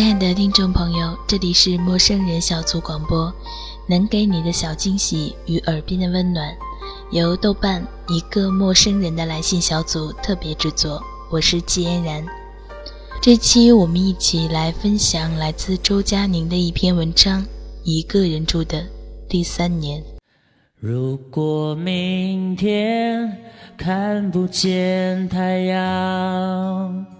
亲爱的听众朋友，这里是陌生人小组广播，能给你的小惊喜与耳边的温暖，由豆瓣一个陌生人的来信小组特别制作。我是季嫣然，这期我们一起来分享来自周佳宁的一篇文章《一个人住的第三年》。如果明天看不见太阳。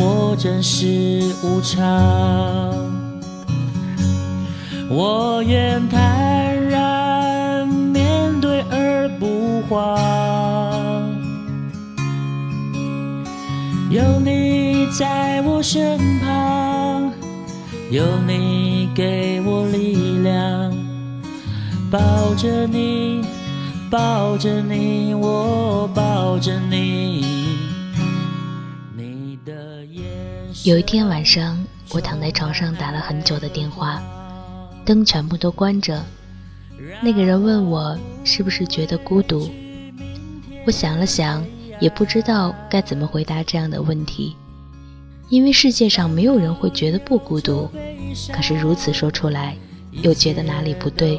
果真是无常，我愿坦然面对而不慌。有你在我身旁，有你给我力量，抱着你，抱着你，我抱着你。有一天晚上，我躺在床上打了很久的电话，灯全部都关着。那个人问我是不是觉得孤独，我想了想，也不知道该怎么回答这样的问题，因为世界上没有人会觉得不孤独，可是如此说出来，又觉得哪里不对，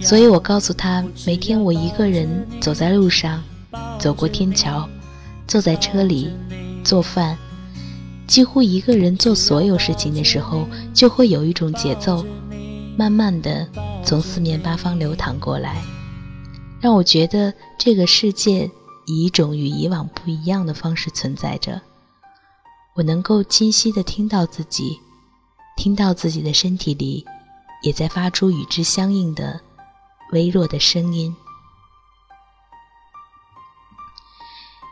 所以我告诉他，每天我一个人走在路上，走过天桥，坐在车里，做饭。几乎一个人做所有事情的时候，就会有一种节奏，慢慢的从四面八方流淌过来，让我觉得这个世界以一种与以往不一样的方式存在着。我能够清晰的听到自己，听到自己的身体里也在发出与之相应的微弱的声音。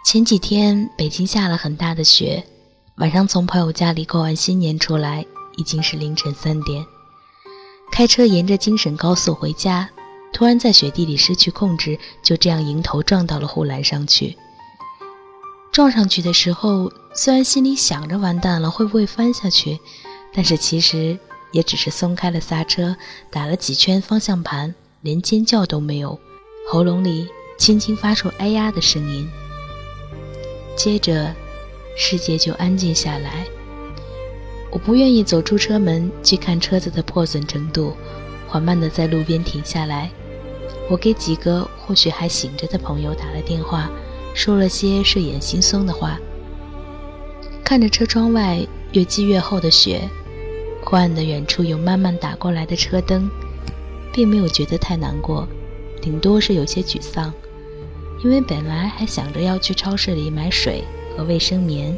前几天北京下了很大的雪。晚上从朋友家里过完新年出来，已经是凌晨三点。开车沿着京沈高速回家，突然在雪地里失去控制，就这样迎头撞到了护栏上去。撞上去的时候，虽然心里想着完蛋了会不会翻下去，但是其实也只是松开了刹车，打了几圈方向盘，连尖叫都没有，喉咙里轻轻发出“哎呀”的声音。接着。世界就安静下来。我不愿意走出车门去看车子的破损程度，缓慢地在路边停下来。我给几个或许还醒着的朋友打了电话，说了些睡眼惺忪的话。看着车窗外越积越厚的雪，昏暗的远处有慢慢打过来的车灯，并没有觉得太难过，顶多是有些沮丧，因为本来还想着要去超市里买水。和卫生棉，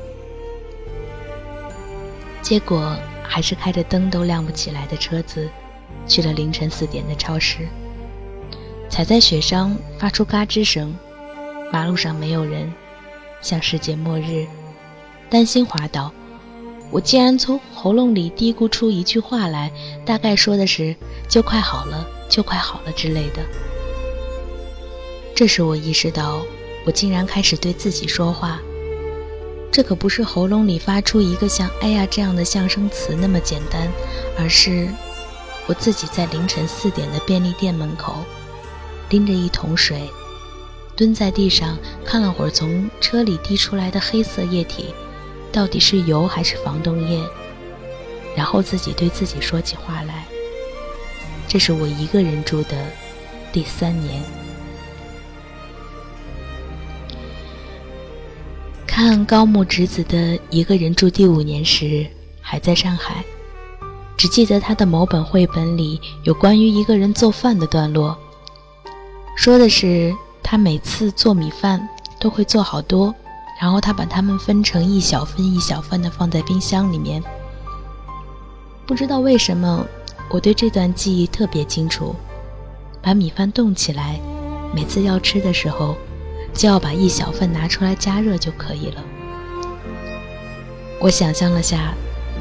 结果还是开着灯都亮不起来的车子，去了凌晨四点的超市。踩在雪上发出嘎吱声，马路上没有人，像世界末日。担心滑倒，我竟然从喉咙里嘀咕出一句话来，大概说的是“就快好了，就快好了”之类的。这时我意识到，我竟然开始对自己说话。这可不是喉咙里发出一个像“哎呀”这样的象声词那么简单，而是我自己在凌晨四点的便利店门口，拎着一桶水，蹲在地上看了会儿从车里滴出来的黑色液体，到底是油还是防冻液，然后自己对自己说起话来。这是我一个人住的第三年。看高木直子的一个人住第五年时，还在上海，只记得他的某本绘本里有关于一个人做饭的段落，说的是他每次做米饭都会做好多，然后他把它们分成一小份一小份的放在冰箱里面。不知道为什么，我对这段记忆特别清楚，把米饭冻起来，每次要吃的时候。就要把一小份拿出来加热就可以了。我想象了下，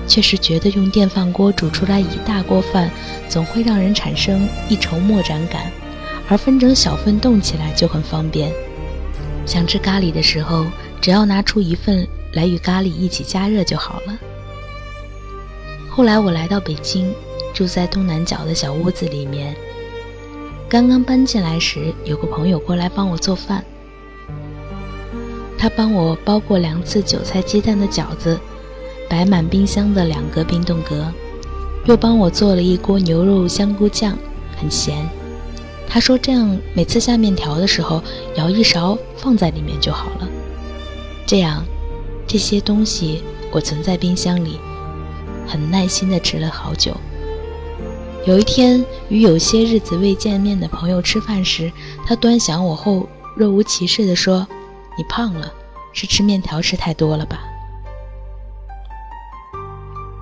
确实觉得用电饭锅煮出来一大锅饭，总会让人产生一筹莫展感，而分成小份冻起来就很方便。想吃咖喱的时候，只要拿出一份来与咖喱一起加热就好了。后来我来到北京，住在东南角的小屋子里面。刚刚搬进来时，有个朋友过来帮我做饭，他帮我包过两次韭菜鸡蛋的饺子。摆满冰箱的两个冰冻格，又帮我做了一锅牛肉香菇酱，很咸。他说这样每次下面条的时候舀一勺放在里面就好了。这样，这些东西我存在冰箱里，很耐心地吃了好久。有一天与有些日子未见面的朋友吃饭时，他端详我后若无其事地说：“你胖了，是吃面条吃太多了吧？”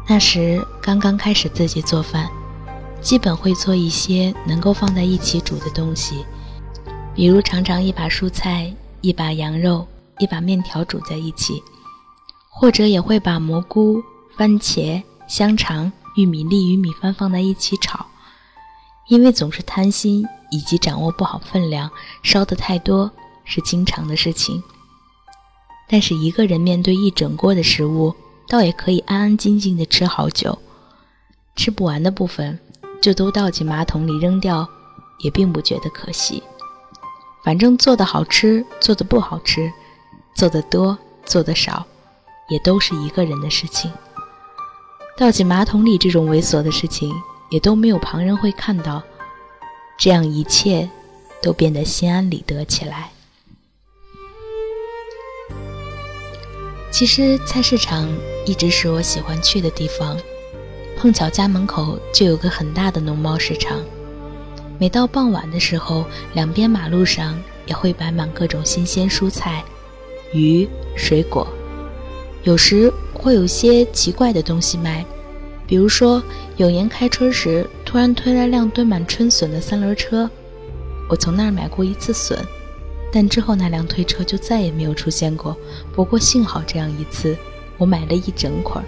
那时刚刚开始自己做饭，基本会做一些能够放在一起煮的东西，比如常常一把蔬菜、一把羊肉、一把面条煮在一起，或者也会把蘑菇、番茄、香肠、玉米粒与米饭放在一起炒。因为总是贪心以及掌握不好分量，烧得太多是经常的事情。但是一个人面对一整锅的食物。倒也可以安安静静的吃好久，吃不完的部分就都倒进马桶里扔掉，也并不觉得可惜。反正做的好吃，做的不好吃，做的多，做的少，也都是一个人的事情。倒进马桶里这种猥琐的事情，也都没有旁人会看到，这样一切都变得心安理得起来。其实菜市场一直是我喜欢去的地方，碰巧家门口就有个很大的农贸市场。每到傍晚的时候，两边马路上也会摆满各种新鲜蔬菜、鱼、水果，有时会有些奇怪的东西卖，比如说有年开春时突然推来辆堆满春笋的三轮车，我从那儿买过一次笋。但之后那辆推车就再也没有出现过。不过幸好这样一次，我买了一整捆儿，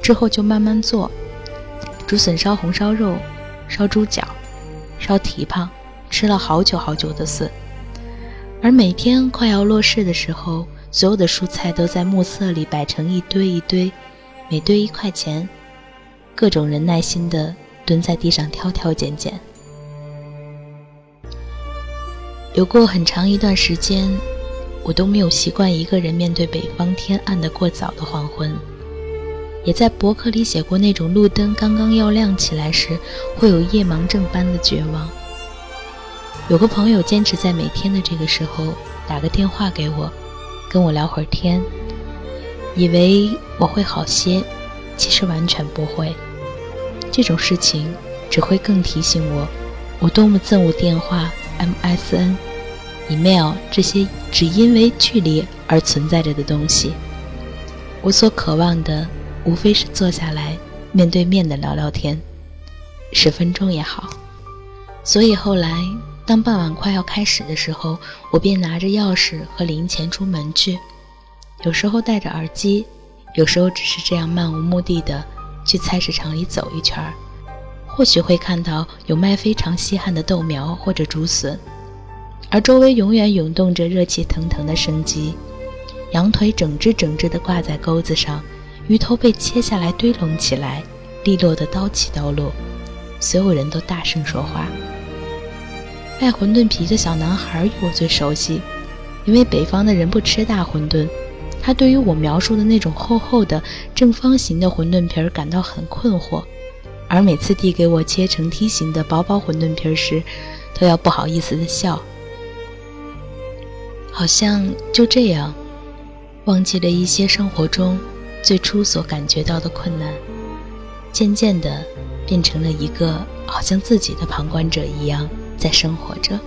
之后就慢慢做，竹笋烧红烧肉、烧猪脚、烧蹄膀，吃了好久好久的笋。而每天快要落市的时候，所有的蔬菜都在暮色里摆成一堆一堆，每堆一块钱，各种人耐心地蹲在地上挑挑拣拣。有过很长一段时间，我都没有习惯一个人面对北方天暗的过早的黄昏，也在博客里写过那种路灯刚刚要亮起来时会有夜盲症般的绝望。有个朋友坚持在每天的这个时候打个电话给我，跟我聊会儿天，以为我会好些，其实完全不会。这种事情只会更提醒我，我多么憎恶电话。MSN、email 这些只因为距离而存在着的东西，我所渴望的无非是坐下来面对面的聊聊天，十分钟也好。所以后来，当傍晚快要开始的时候，我便拿着钥匙和零钱出门去，有时候戴着耳机，有时候只是这样漫无目的的去菜市场里走一圈儿。或许会看到有卖非常稀罕的豆苗或者竹笋，而周围永远涌动着热气腾腾的生机。羊腿整只整只地挂在钩子上，鱼头被切下来堆拢起来，利落的刀起刀落。所有人都大声说话。卖馄饨皮的小男孩与我最熟悉，因为北方的人不吃大馄饨，他对于我描述的那种厚厚的正方形的馄饨皮儿感到很困惑。而每次递给我切成梯形的薄薄馄饨皮儿时，都要不好意思的笑，好像就这样，忘记了一些生活中最初所感觉到的困难，渐渐的变成了一个好像自己的旁观者一样在生活着。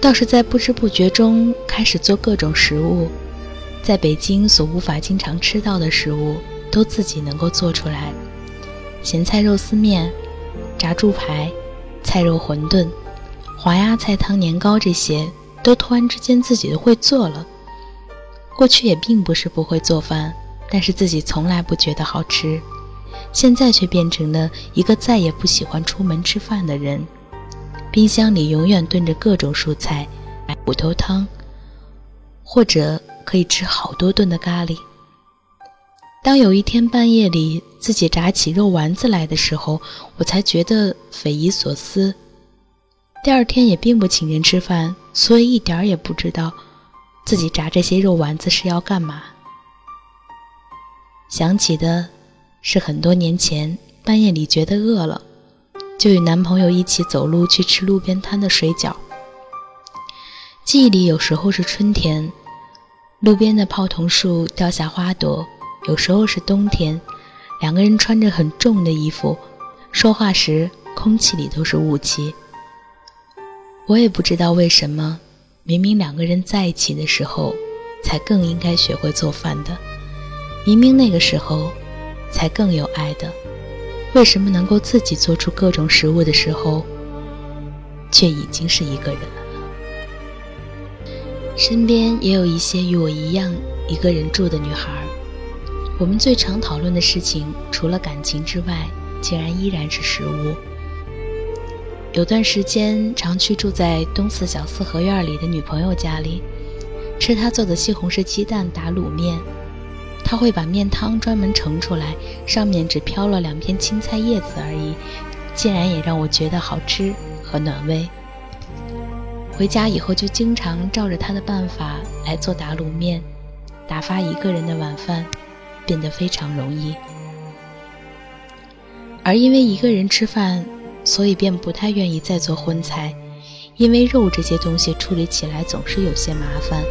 倒是在不知不觉中开始做各种食物，在北京所无法经常吃到的食物。都自己能够做出来，咸菜肉丝面、炸猪排、菜肉馄饨、滑鸭菜汤年糕这些，都突然之间自己都会做了。过去也并不是不会做饭，但是自己从来不觉得好吃。现在却变成了一个再也不喜欢出门吃饭的人。冰箱里永远炖着各种蔬菜，骨头汤，或者可以吃好多顿的咖喱。当有一天半夜里自己炸起肉丸子来的时候，我才觉得匪夷所思。第二天也并不请人吃饭，所以一点儿也不知道自己炸这些肉丸子是要干嘛。想起的是很多年前半夜里觉得饿了。就与男朋友一起走路去吃路边摊的水饺。记忆里有时候是春天，路边的泡桐树掉下花朵；有时候是冬天，两个人穿着很重的衣服，说话时空气里都是雾气。我也不知道为什么，明明两个人在一起的时候，才更应该学会做饭的；明明那个时候，才更有爱的。为什么能够自己做出各种食物的时候，却已经是一个人了呢？身边也有一些与我一样一个人住的女孩，我们最常讨论的事情，除了感情之外，竟然依然是食物。有段时间，常去住在东四小四合院里的女朋友家里，吃她做的西红柿鸡蛋打卤面。他会把面汤专门盛出来，上面只飘了两片青菜叶子而已，竟然也让我觉得好吃和暖胃。回家以后就经常照着他的办法来做打卤面，打发一个人的晚饭变得非常容易。而因为一个人吃饭，所以便不太愿意再做荤菜，因为肉这些东西处理起来总是有些麻烦，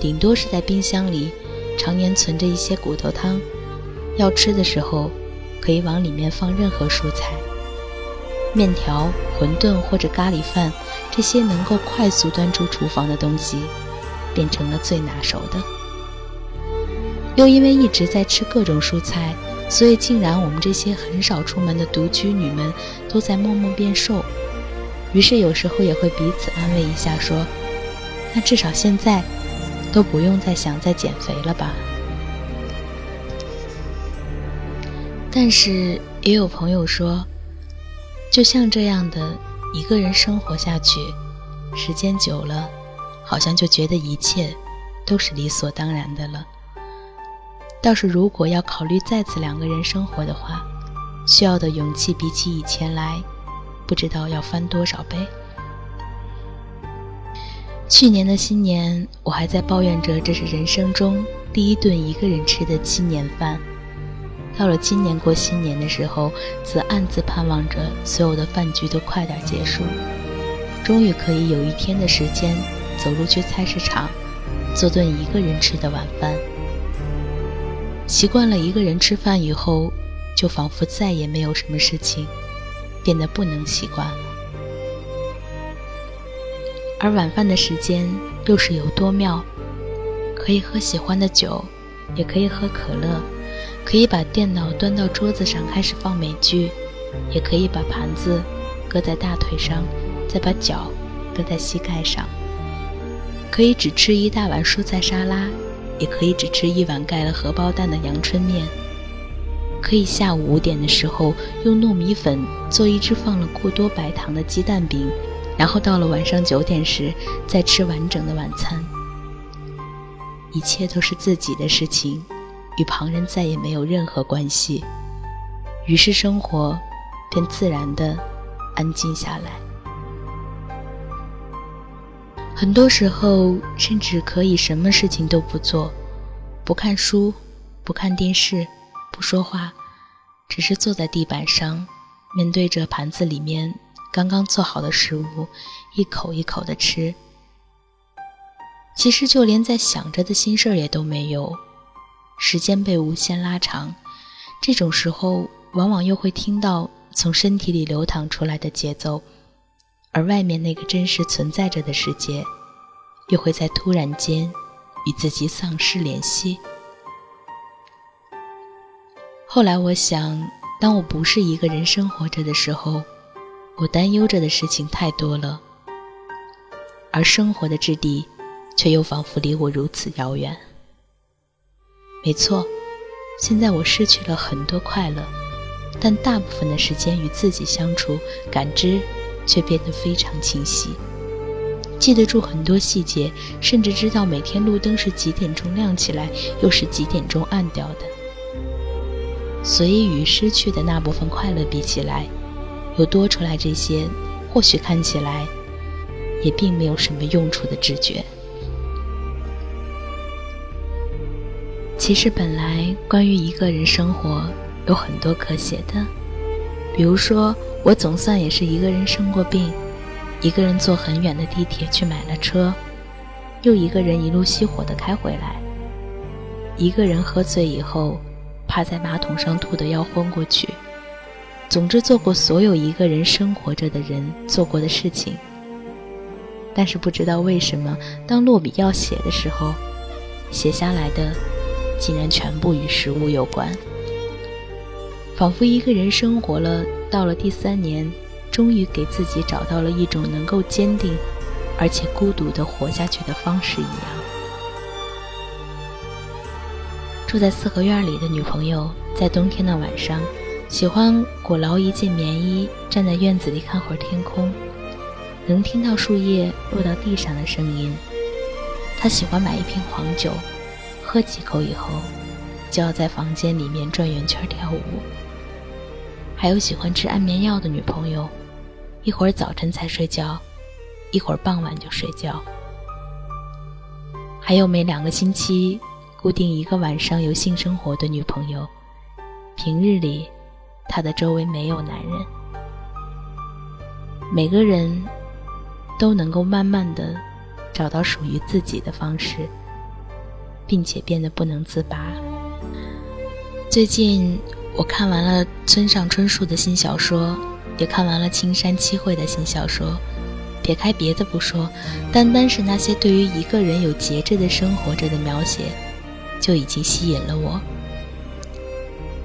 顶多是在冰箱里。常年存着一些骨头汤，要吃的时候可以往里面放任何蔬菜。面条、馄饨或者咖喱饭，这些能够快速端出厨房的东西，变成了最拿手的。又因为一直在吃各种蔬菜，所以竟然我们这些很少出门的独居女们都在默默变瘦。于是有时候也会彼此安慰一下，说：“那至少现在。”都不用再想再减肥了吧？但是也有朋友说，就像这样的一个人生活下去，时间久了，好像就觉得一切都是理所当然的了。倒是如果要考虑再次两个人生活的话，需要的勇气比起以前来，不知道要翻多少倍。去年的新年，我还在抱怨着这是人生中第一顿一个人吃的新年饭。到了今年过新年的时候，则暗自盼望着所有的饭局都快点结束，终于可以有一天的时间走路去菜市场，做顿一个人吃的晚饭。习惯了一个人吃饭以后，就仿佛再也没有什么事情变得不能习惯了。而晚饭的时间又是有多妙？可以喝喜欢的酒，也可以喝可乐，可以把电脑端到桌子上开始放美剧，也可以把盘子搁在大腿上，再把脚搁在膝盖上。可以只吃一大碗蔬菜沙拉，也可以只吃一碗盖了荷包蛋的阳春面。可以下午五点的时候用糯米粉做一只放了过多白糖的鸡蛋饼。然后到了晚上九点时，再吃完整的晚餐。一切都是自己的事情，与旁人再也没有任何关系。于是生活便自然的安静下来。很多时候，甚至可以什么事情都不做，不看书，不看电视，不说话，只是坐在地板上，面对着盘子里面。刚刚做好的食物，一口一口的吃。其实就连在想着的心事儿也都没有，时间被无限拉长。这种时候，往往又会听到从身体里流淌出来的节奏，而外面那个真实存在着的世界，又会在突然间与自己丧失联系。后来我想，当我不是一个人生活着的时候。我担忧着的事情太多了，而生活的质地，却又仿佛离我如此遥远。没错，现在我失去了很多快乐，但大部分的时间与自己相处，感知却变得非常清晰，记得住很多细节，甚至知道每天路灯是几点钟亮起来，又是几点钟暗掉的。所以与失去的那部分快乐比起来，又多出来这些，或许看起来也并没有什么用处的知觉。其实本来关于一个人生活有很多可写的，比如说我总算也是一个人生过病，一个人坐很远的地铁去买了车，又一个人一路熄火的开回来，一个人喝醉以后趴在马桶上吐得要昏过去，总之做过所有一个人生活着的人做过的事情。但是不知道为什么，当落笔要写的时候，写下来的。竟然全部与食物有关，仿佛一个人生活了到了第三年，终于给自己找到了一种能够坚定而且孤独的活下去的方式一样。住在四合院里的女朋友，在冬天的晚上，喜欢裹牢一件棉衣，站在院子里看会儿天空，能听到树叶落到地上的声音。她喜欢买一瓶黄酒。喝几口以后，就要在房间里面转圆圈跳舞。还有喜欢吃安眠药的女朋友，一会儿早晨才睡觉，一会儿傍晚就睡觉。还有每两个星期固定一个晚上有性生活的女朋友，平日里她的周围没有男人。每个人都能够慢慢的找到属于自己的方式。并且变得不能自拔。最近我看完了村上春树的新小说，也看完了青山七惠的新小说。撇开别的不说，单单是那些对于一个人有节制的生活着的描写，就已经吸引了我。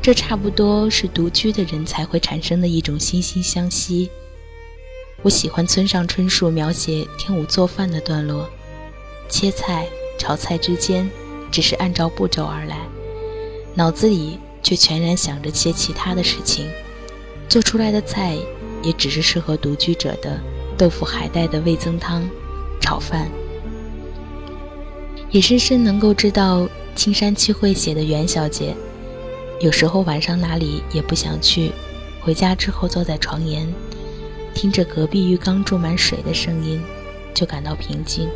这差不多是独居的人才会产生的一种惺惺相惜。我喜欢村上春树描写天舞做饭的段落，切菜、炒菜之间。只是按照步骤而来，脑子里却全然想着些其他的事情，做出来的菜也只是适合独居者的豆腐海带的味增汤、炒饭。也深深能够知道青山七惠写的袁小姐，有时候晚上哪里也不想去，回家之后坐在床沿，听着隔壁浴缸注满水的声音，就感到平静。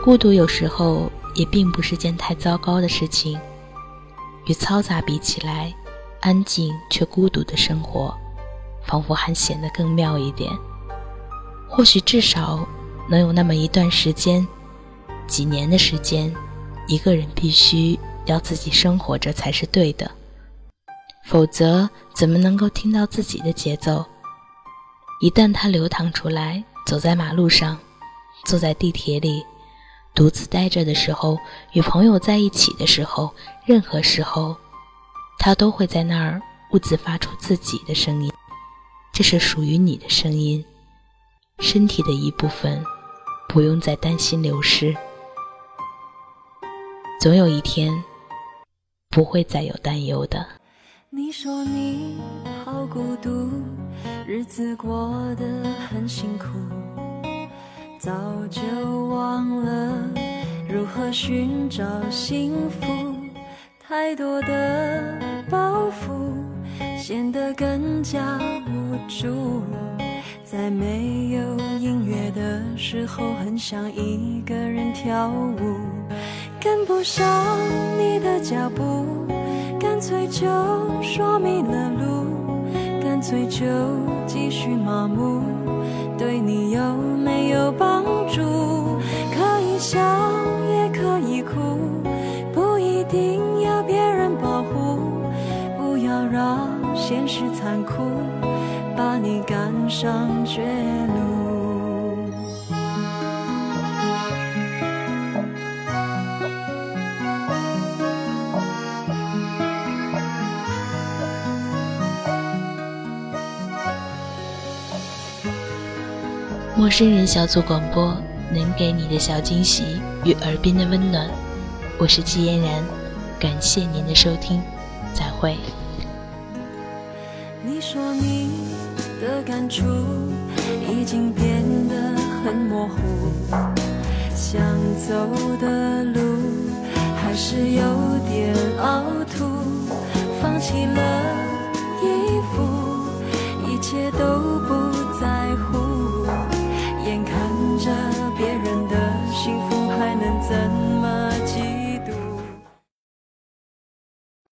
孤独有时候也并不是件太糟糕的事情，与嘈杂比起来，安静却孤独的生活，仿佛还显得更妙一点。或许至少能有那么一段时间，几年的时间，一个人必须要自己生活着才是对的，否则怎么能够听到自己的节奏？一旦它流淌出来，走在马路上，坐在地铁里。独自待着的时候，与朋友在一起的时候，任何时候，他都会在那儿兀自发出自己的声音。这是属于你的声音，身体的一部分，不用再担心流失。总有一天，不会再有担忧的。你说你好孤独，日子过得很辛苦。早就忘了如何寻找幸福，太多的包袱显得更加无助。在没有音乐的时候，很想一个人跳舞，跟不上你的脚步，干脆就说迷了路，干脆就继续麻木。有没有帮助？可以笑也可以哭，不一定要别人保护。不要让现实残酷，把你赶上绝路。陌生人小组广播能给你的小惊喜与耳边的温暖，我是季嫣然，感谢您的收听，再会。你说你的感触已经变得很模糊，想走的路还是有点凹凸，放弃了衣服，一切都。